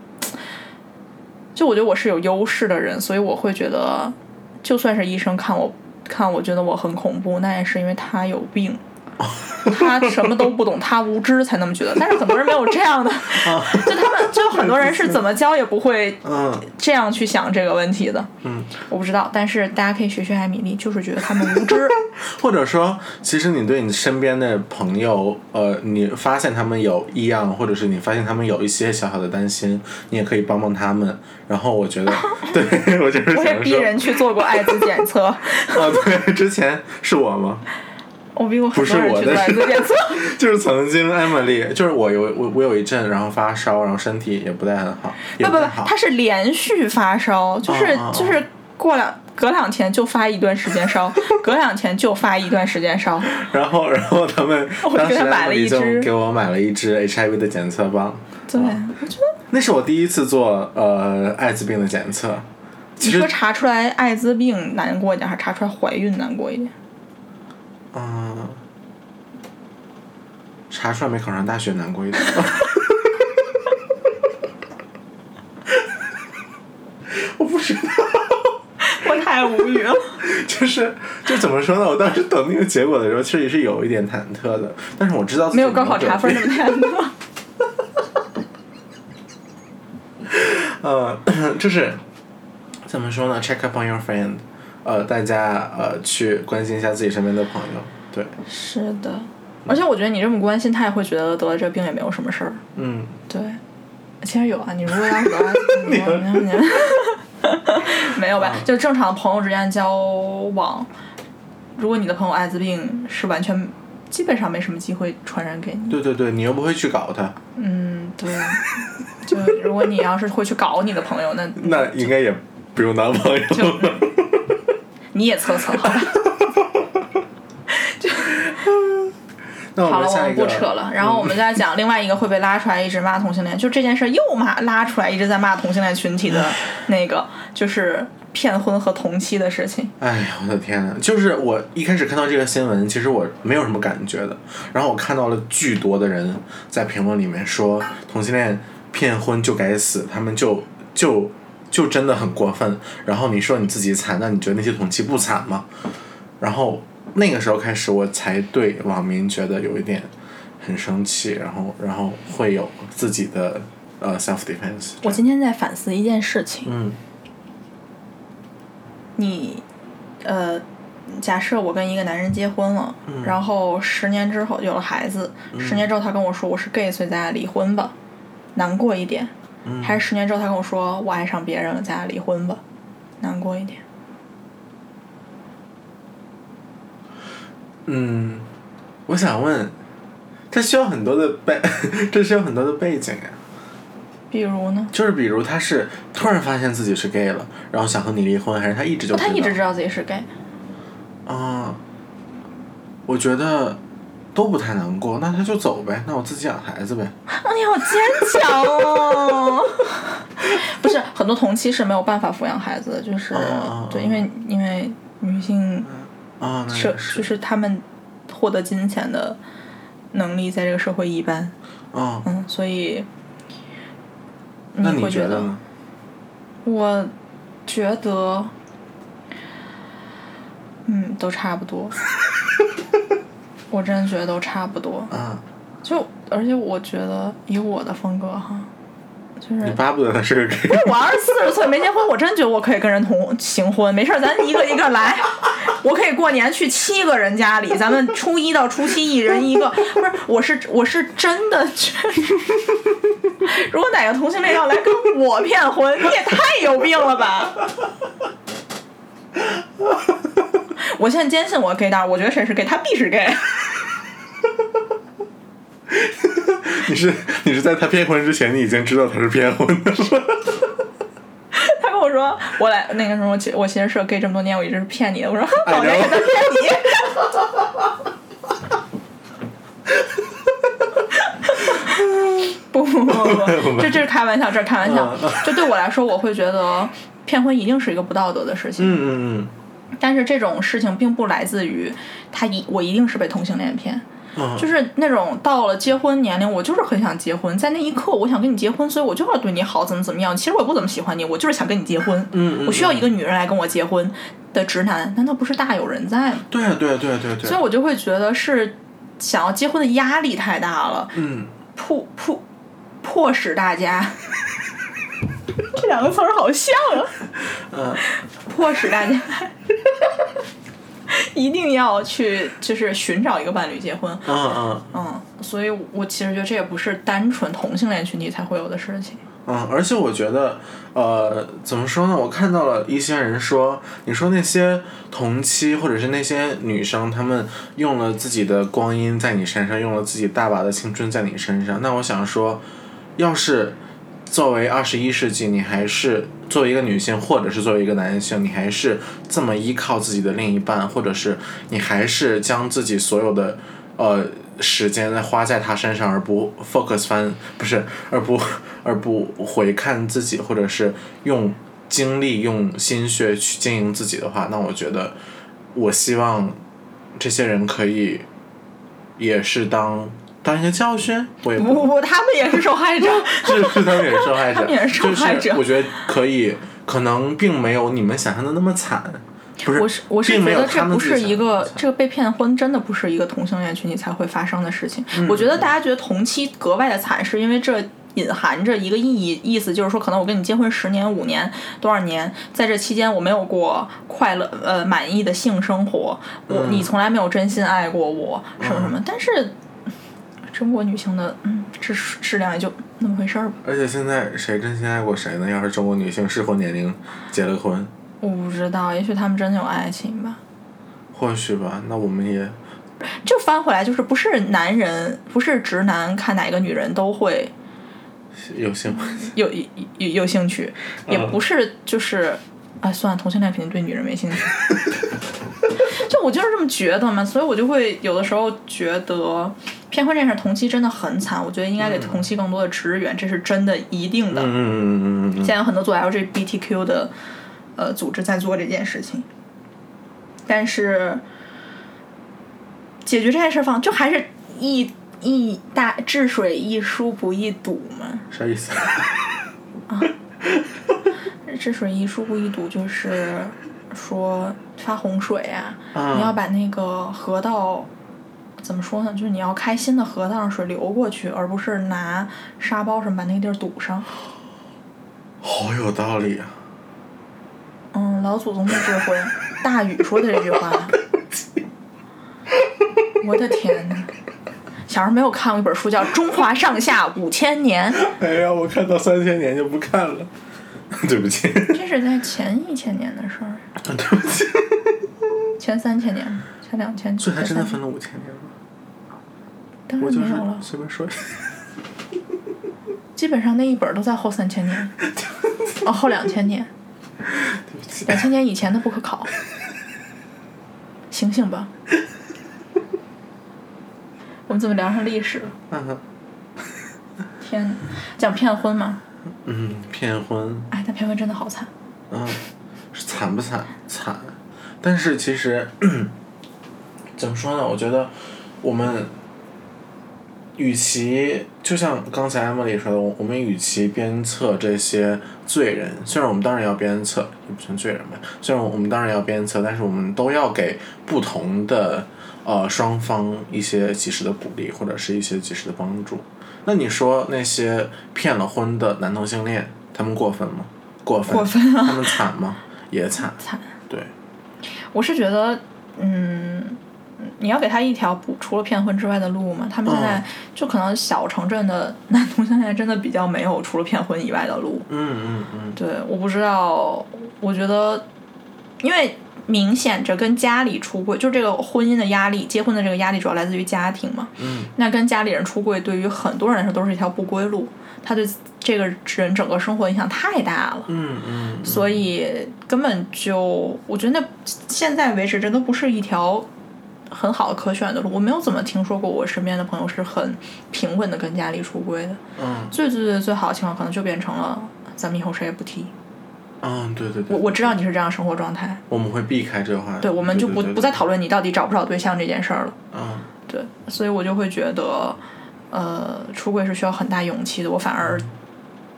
就我觉得我是有优势的人，所以我会觉得，就算是医生看我看我觉得我很恐怖，那也是因为他有病。他什么都不懂，他无知才那么觉得。但是很多人没有这样的，(laughs) 就他们就很多人是怎么教也不会嗯这样去想这个问题的。嗯，我不知道，但是大家可以学学艾米丽，就是觉得他们无知。(laughs) 或者说，其实你对你身边的朋友，呃，你发现他们有异样，或者是你发现他们有一些小小的担心，你也可以帮帮他们。然后我觉得，(laughs) 对我就是我也，逼人去做过艾滋检测，啊，对，之前是我吗？我逼过很不是我的检测。(laughs) (laughs) 就是曾经 Emily，就是我有我我有一阵，然后发烧，然后身体也不太很好，也不不不，太好。他是连续发烧，就是就是过两隔两天就发一段时间烧，(laughs) 隔两天就发一段时间烧。然后然后他们我当时给他买了一支给我买了一支 HIV 的检测棒，对，我觉得那是我第一次做呃艾滋病的检测。你说查出来艾滋病难过一点，还是查出来怀孕难过一点？嗯，查出来没考上大学难过一点。(laughs) 我不知道，我太无语了。就是就怎么说呢？我当时等那个结果的时候，其实也是有一点忐忑的，但是我知道没有高考查分那么能太多。(laughs) 呃，(coughs) 就是怎么说呢？Check up on your friend，呃，大家呃去关心一下自己身边的朋友，对，是的，而且我觉得你这么关心，他也会觉得得了这病也没有什么事儿。嗯，对，其实有啊，你如果要是得了艾滋病，你你 (laughs) 没有吧？就正常朋友之间交往，如果你的朋友艾滋病，是完全基本上没什么机会传染给你。对对对，你又不会去搞他，嗯，对。就如果你要是会去搞你的朋友，那 (laughs) 那应该也不用当朋友就了。你也测测好吧。(laughs) 那我好了，我们不扯了。然后我们再讲另外一个会被拉出来一直骂同性恋，就这件事儿又骂拉出来一直在骂同性恋群体的那个，就是骗婚和同期的事情。哎呀，我的天呐，就是我一开始看到这个新闻，其实我没有什么感觉的。然后我看到了巨多的人在评论里面说同性恋骗婚就该死，他们就就就真的很过分。然后你说你自己惨，那你觉得那些同期不惨吗？然后那个时候开始，我才对网民觉得有一点很生气，然后然后会有自己的呃 self defense。我今天在反思一件事情，嗯你，呃，假设我跟一个男人结婚了，嗯然后十年之后有了孩子，十年之后他跟我说我是 gay，所以咱俩离婚吧，难过一点。嗯还是十年之后他跟我说我爱上别人了，咱俩离婚吧，难过一点。嗯，我想问，这需要很多的背，(laughs) 这需要很多的背景呀。比如呢？就是比如他是突然发现自己是 gay 了，然后想和你离婚，还是他一直就哦他一直知道道自己是 gay。啊？我觉得都不太难过，那他就走呗，那我自己养孩子呗。啊，你好坚强哦！(laughs) 不是很多同期是没有办法抚养孩子的，就是、对，哦因为因为女性啊，就是是他们获得金钱的能力在这个社会一般，啊，嗯，所以那你会觉得？我觉得，嗯，都差不多。我真觉得都差不多。啊，就而且我觉得以我的风格哈，就是你巴不得他是个 gay。我要是四十岁没结婚，我真觉得我可以跟人同行婚，没事儿，咱一个一个来。(laughs) 我可以过年去七个人家里，咱们初一到初七一人一个。不是，我是我是真的觉得，如果哪个同性恋要来跟我骗婚，你也太有病了吧！(laughs) 我现在坚信我 gay 大，我觉得谁是 gay，他必是 gay。(laughs) 你是你是在他骗婚之前，你已经知道他是骗婚的是吧？(laughs) 他跟我说，我来那个什么，我其实是 gay 这么多年，我一直是骗你的。我说，老娘也在骗你。不不不不，(laughs) 这这是开玩笑，这是开玩笑。就对我来说，我会觉得骗婚一定是一个不道德的事情。嗯嗯嗯。但是这种事情并不来自于他一我一定是被同性恋骗。嗯就是那种到了结婚年龄，我就是很想结婚，在那一刻我想跟你结婚，所以我就要对你好，怎么怎么样。其实我也不怎么喜欢你，我就是想跟你结婚。嗯嗯我需要一个女人来跟我结婚的直男，难道不是大有人在吗？对啊对啊对啊对啊对啊。所以我就会觉得是想要结婚的压力太大了，嗯，迫迫迫使大家，(laughs) 这两个词儿好像啊，嗯，迫使大家 (laughs) 一定要去就是寻找一个伴侣结婚。嗯嗯嗯，所以我其实觉得这也不是单纯同性恋群体才会有的事情。嗯，而且我觉得，呃，怎么说呢？我看到了一些人说，你说那些同期或者是那些女生，她们用了自己的光阴在你身上，用了自己大把的青春在你身上。那我想说，要是作为二十一世纪，你还是作为一个女性，或者是作为一个男性，你还是这么依靠自己的另一半，或者是你还是将自己所有的呃时间花在他身上，而不 focus 翻不是，而不 (laughs) 而不回看自己，或者是用精力、用心血去经营自己的话，那我觉得，我希望这些人可以也是当当一个教训，我也不不不，他们也是受害者。(laughs) 是是他们也是受害者，他们也是受害者。就是我觉得可以，可能并没有你们想象的那么惨，不是，我是我是觉得这不是一个这个被骗婚真的不是一个同性恋群体才会发生的事情。嗯。我觉得大家觉得同期格外的惨，是因为这隐含着一个意义，意思就是说，可能我跟你结婚十年、五年、多少年，在这期间我没有过快乐呃满意的性生活，我、嗯。你从来没有真心爱过我，什么什么，但是。中国女性的嗯质质量也就那么回事儿吧，而且现在谁真心爱过谁呢？要是中国女性适婚年龄结了婚，我不知道，也许他们真的有爱情吧。或许吧，那我们也就翻回来，就是不是男人，不是直男看哪个女人都会有兴。有有有有兴趣，也嗯不是就是，哎，算了，同性恋肯定对女人没兴趣。(laughs) 就我就是这么觉得嘛，所以我就会有的时候觉得骗婚这事儿同期真的很惨，我觉得应该给同期更多的支援，这是真的一定的。嗯嗯嗯嗯嗯现在有很多做 LGBTQ 的呃组织在做这件事情，但是解决这件事儿方就还是一一大治水一疏不易堵嘛。嗯，啥意思？(laughs) 啊治水一疏不易堵，就是说发洪水啊，嗯你要把那个河道怎么说呢？就是你要开新的河道让水流过去，而不是拿沙包什么把那个地儿堵上。好有道理啊！嗯，老祖宗的智慧，大禹说的这句话。(laughs) 我的天呐！小时候没有看过一本书叫《中华上下五千年》，(laughs) 哎呀，我看到三千年就不看了，(laughs) 对不起，这是在前一千年的事儿，对不起。前三千年，前两千，所以还真的分了五千年吗？当我就是然没有了，随便说。基本上那一本都在后三千年，(laughs) 哦，后两千年。两千年以前的不可考。醒醒吧！我们怎么聊上历史了？天呐，讲骗婚吗？嗯，骗婚，哎，但骗婚真的好惨。嗯，是惨不惨？惨，但是其实 (clears throat) 怎么说呢？我觉得我们与其就像刚才 Emily 说的，我我们与其鞭策这些罪人，虽然我们当然要鞭策，也不算罪人吧，虽然我们当然要鞭策，但是我们都要给不同的呃双方一些及时的鼓励或者是一些及时的帮助。那你说那些骗了婚的男同性恋，他们过分吗？过分。过分啊他们惨吗？也惨。惨。对，我是觉得，嗯，你要给他一条不除了骗婚之外的路嘛。他们现在嗯就可能小城镇的男同性恋真的比较没有除了骗婚以外的路。嗯嗯嗯，对，我不知道，我觉得，因为明显着跟家里出柜，就这个婚姻的压力，结婚的这个压力主要来自于家庭嘛。嗯。那跟家里人出柜，对于很多人来说都是一条不归路，他对这个人整个生活影响太大了。嗯嗯，所以根本就，我觉得那现在为止，这都不是一条很好的可选的路。我没有怎么听说过我身边的朋友是很平稳的跟家里出柜的。嗯最最最最好的情况，可能就变成了咱们以后谁也不提。嗯，对对对，我我知道你是这样生活状态，我们会避开这个话。对，我们就不对不再讨论你到底找不找对象这件事儿了。嗯对，所以我就会觉得，呃，出柜是需要很大勇气的。我反而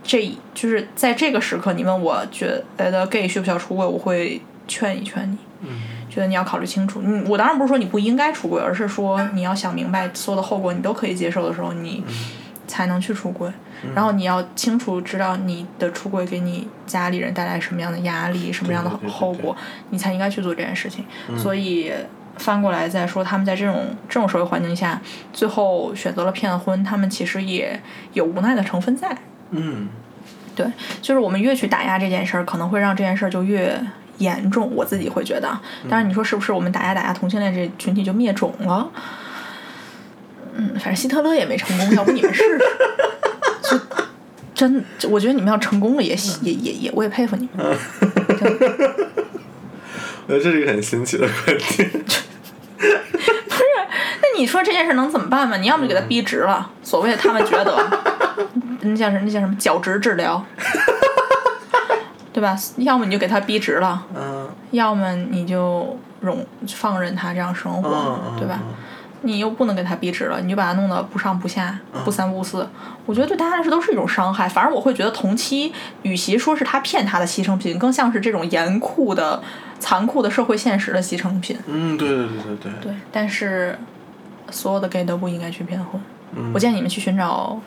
这就是在这个时刻，你问我觉得 gay 需不需要出柜，我会劝一劝你。嗯觉得你要考虑清楚，嗯，我当然不是说你不应该出轨，而是说你要想明白所有的后果你都可以接受的时候，你嗯。才能去出轨。然后你要清楚知道你的出轨给你家里人带来什么样的压力，什么样的对对对后果，你才应该去做这件事情。嗯。所以翻过来再说，他们在这种这种社会环境下，最后选择了骗婚，他们其实也有无奈的成分在。嗯。对，就是我们越去打压这件事儿，可能会让这件事儿就越严重。我自己会觉得，但是你说是不是我们打压打压同性恋这群体就灭种了？嗯，反正希特勒也没成功，要不你们试试？(laughs) 就真，我觉得你们要成功了也也也也，我也佩服你们。(laughs) 我觉得这是一个很新奇的观点。(laughs) 那你说这件事能怎么办嘛？你要么就给他逼直了，所谓的他们觉得，那叫什么？那叫什么？角质治疗，对吧？要么你就给他逼直了，嗯要么你就容放任他这样生活，对吧？嗯？你又不能给他逼直了，你就把他弄得不上不下、不三不四，我觉得对大家来说都是一种伤害。反而我会觉得同期，与其说是他骗他的牺牲品，更像是这种严酷的、残酷的社会现实的牺牲品。嗯，对对对对对。对，但是所有的 gay 都不应该去骗婚。嗯我建议你们去寻找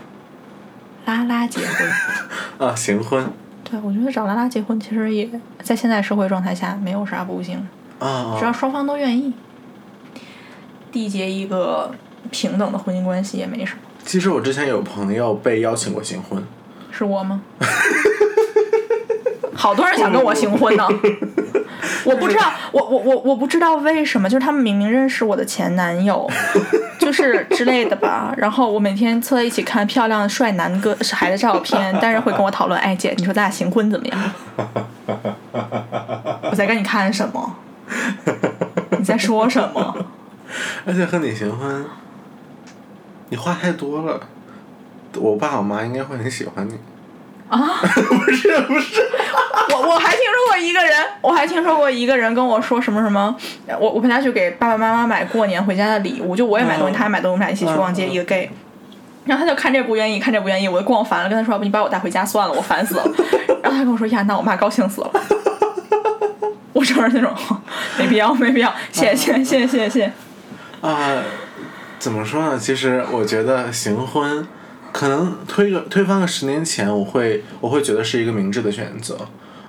拉拉结婚。(laughs) 啊，行婚对，我觉得找拉拉结婚其实也在现在社会状态下没有啥不行，啊，只要双方都愿意，缔结一个平等的婚姻关系也没什么。其实我之前有朋友被邀请过新婚，是我吗？(laughs) 好多人想跟我行婚呢，(laughs) 我不知道，我我我我不知道为什么，就是他们明明认识我的前男友，(laughs) 就是之类的吧。然后我每天凑在一起看漂亮的帅男哥孩子照片，但是会跟我讨论，哎姐，你说咱俩行婚怎么样？(laughs) 我在跟你看什么？你在说什么？而且和你行婚，你话太多了。我爸我妈应该会很喜欢你。啊？(laughs) 不是不是，我我还听说过一个人，我还听说过一个人跟我说什么什么，我我陪他去给爸爸妈妈买过年回家的礼物，就我也买东西，嗯他也买东西，我们俩一起去逛街，嗯一个 gay。然后他就看这不愿意，看这不愿意，我就逛烦了，跟他说：“要不你把我带回家算了，我烦死了。”然后他跟我说：“呀，那我妈高兴死了。(laughs) ”我就是那种没必要，没必要，谢谢，谢谢，谢谢，谢谢。啊、怎么说呢？其实我觉得行婚，可能推个推翻个十年前，我会我会觉得是一个明智的选择。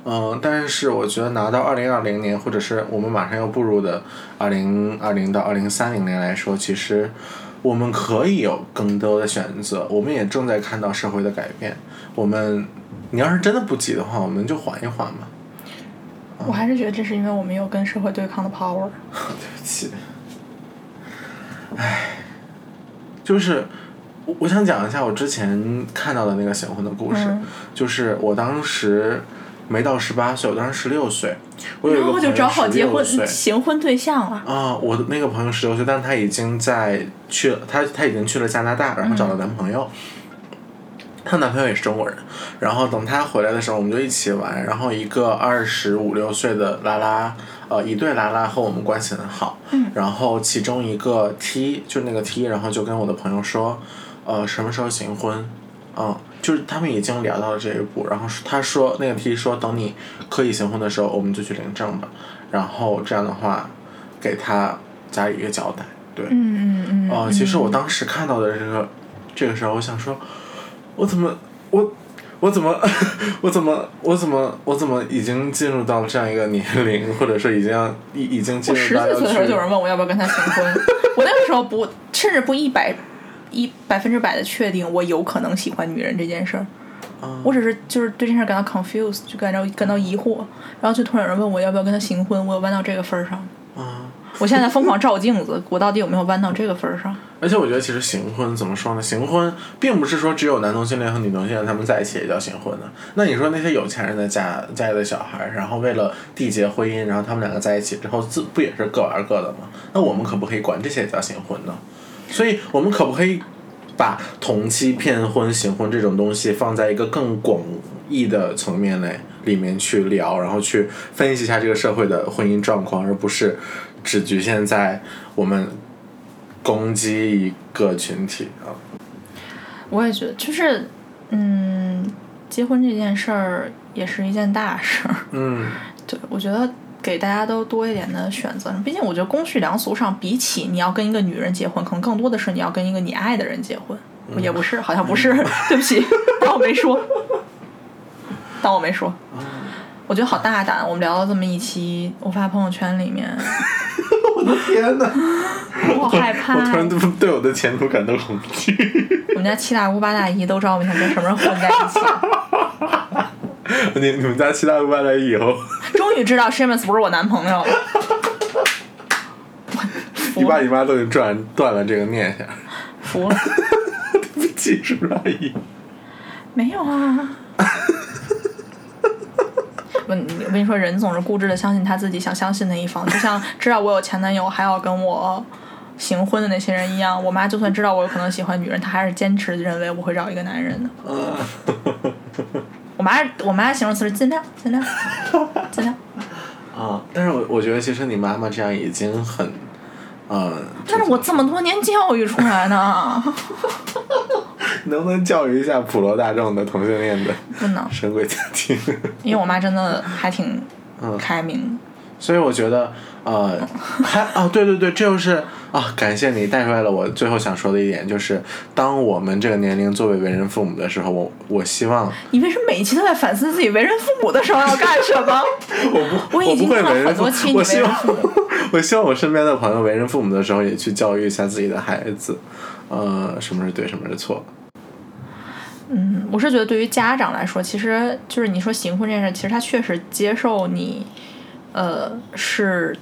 嗯，但是我觉得拿到二零二零年，或者是我们马上要步入的二零二零到二零三零年来说，其实我们可以有更多的选择。我们也正在看到社会的改变。我们，你要是真的不急的话，我们就缓一缓嘛。我还是觉得这是因为我们有跟社会对抗的 power。(laughs) 对不起，唉，就是我我想讲一下我之前看到的那个行婚的故事，嗯就是我当时没到十八岁，我当时十六岁，我有一然个朋友就找好结婚16岁行婚对象了。啊，我的那个朋友十六岁，但他已经在去了，他他已经去了加拿大，然后找了男朋友。她男朋友也是中国人，然后等她回来的时候，我们就一起玩。然后一个二十五六岁的拉拉，呃，一对拉拉和我们关系很好。嗯然后其中一个 T 就是那个 T，然后就跟我的朋友说，呃，什么时候行婚？嗯，就是他们已经聊到了这一步。然后是他说那个 T 说，等你可以行婚的时候，我们就去领证吧。然后这样的话，给他家里一个交代。对。嗯嗯嗯。哦，其实我当时看到的这个这个时候，我想说，我怎么我我怎么 (laughs) 我怎么我怎么我怎么已经进入到了这样一个年龄，或者说已经要已已经进入到要几岁的时候就有人问我要不要跟他行婚，我那个时候不，甚至不一百一百分之百的确定我有可能喜欢女人这件事儿。嗯我只是就是对这事儿感到 confused，就感到感到疑惑，然后就突然有人问我要不要跟他行婚，我有弯到这个份儿上。啊。(laughs) 我现在疯狂照镜子，我到底有没有弯到这个份儿上？而且我觉得，其实行婚怎么说呢？行婚并不是说只有男同性恋和女同性恋他们在一起也叫行婚的。那你说那些有钱人的家家里的小孩儿，然后为了缔结婚姻，然后他们两个在一起之后，自不也是各玩各的吗？那我们可不可以管这些也叫行婚呢？所以我们可不可以把同期骗婚、行婚这种东西放在一个更广义的层面内里面去聊，然后去分析一下这个社会的婚姻状况，而不是只局限在我们攻击一个群体啊。我也觉得，就是嗯，结婚这件事儿也是一件大事儿。嗯对，我觉得给大家都多一点的选择。毕竟，我觉得公序良俗上，比起你要跟一个女人结婚，可能更多的是你要跟一个你爱的人结婚。也不是，好像不是，对不起，(laughs) 当我没说，当我没说。我觉得好大胆，我们聊了这么一期，我发朋友圈里面，(laughs) 我的天哪！我好害怕。我突然对对我的前途感到恐惧。我们家七大姑八大姨都知道我们想跟什么人混在一起，(laughs) (laughs) 你你们家七大姑八大姨以后，(laughs) 终于知道 Shamus 不是我男朋友 (laughs) 了。你爸你妈都已经断断了这个念想。服了，对不起，叔叔阿姨。没有啊。我我跟你说，人总是固执的相信他自己想相信的一方，就像知道我有前男友还要跟我行婚的那些人一样。我妈就算知道我有可能喜欢女人，她还是坚持认为我会找一个男人的。我妈我妈形容词是尽量尽量尽量，(laughs) 啊，但是我我觉得其实你妈妈这样已经很，嗯，但是我这么多年教育出来的，能不能教育一下普罗大众的同性恋的不能，神鬼家庭？因为我妈真的还挺嗯开明。所以我觉得，呃，还 (laughs) 啊，对对对，这就是啊，感谢你带出来了我最后想说的一点，就是当我们这个年龄作为为人父母的时候，我我希望你为什么每一期都在反思自己为人父母的时候要干什么？(laughs) 我不我已经看了为人父很多期我希望人父母。(laughs) 我希望我身边的朋友为人父母的时候也去教育一下自己的孩子，呃，什么是对，什么是错。嗯，我是觉得对于家长来说，其实就是你说行婚这件事，其实他确实接受你，呃，是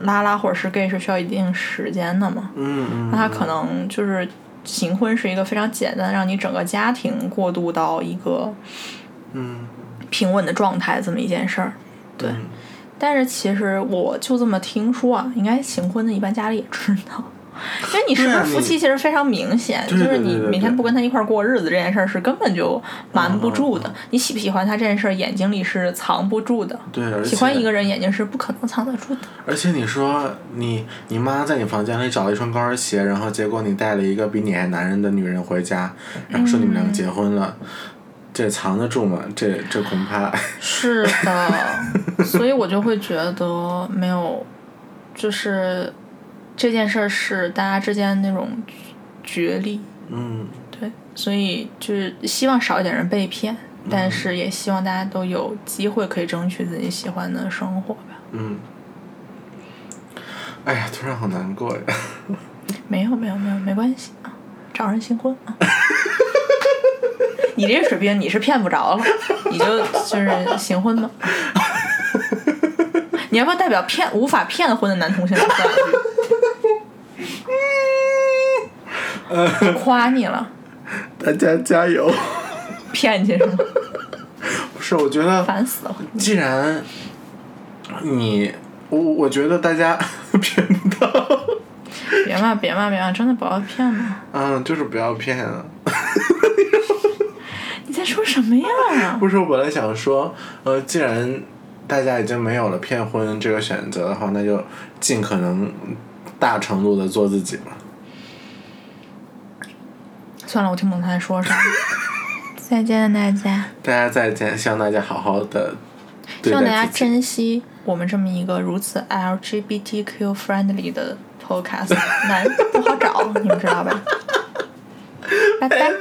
拉拉或者是 gay 是需要一定时间的嘛。嗯嗯。那他可能就是行婚是一个非常简单，让你整个家庭过渡到一个嗯平稳的状态这么一件事儿。对，嗯但是其实我就这么听说啊，应该行婚的一般家里也知道，因为你是不是夫妻其实非常明显，对就是你每天不跟他一块儿过日子这件事儿是根本就瞒不住的。嗯你喜不喜欢他这件事儿，眼睛里是藏不住的。对，喜欢一个人，眼睛是不可能藏得住的。而且你说你你妈在你房间里找了一双高跟鞋，然后结果你带了一个比你还男人的女人回家，然后说你们两个结婚了，这藏得住吗？这这恐怕 (laughs) 是的，所以我就会觉得没有，就是这件事儿是大家之间那种角力。嗯对，所以就是希望少一点人被骗，但是也希望大家都有机会可以争取自己喜欢的生活吧。嗯。哎呀，突然好难过呀！(laughs) 没有没有没有，没关系啊，找人新婚啊。(laughs) 你这水平你是骗不着了，你就就是行婚吧。(laughs) 你要不要代表骗无法骗婚的男同性恋说两句？(laughs) 夸你了，大家加油！骗去是吗？(laughs) 不是，我觉得烦死了。既然你，我我觉得大家 (laughs) 骗不到，别骂别骂别骂，真的不要骗嘛！嗯，就是不要骗啊。你在说什么呀？不是，我本来想说，呃，既然大家已经没有了骗婚这个选择的话，那就尽可能大程度的做自己嘛。算了，我听不懂他在说什么。(laughs) 再见，大家，大家再见，希望大家好好的，希望大家珍惜我们这么一个如此 LGBTQ friendly 的 podcast。(laughs) 难，不好找，你们知道吧？拜拜。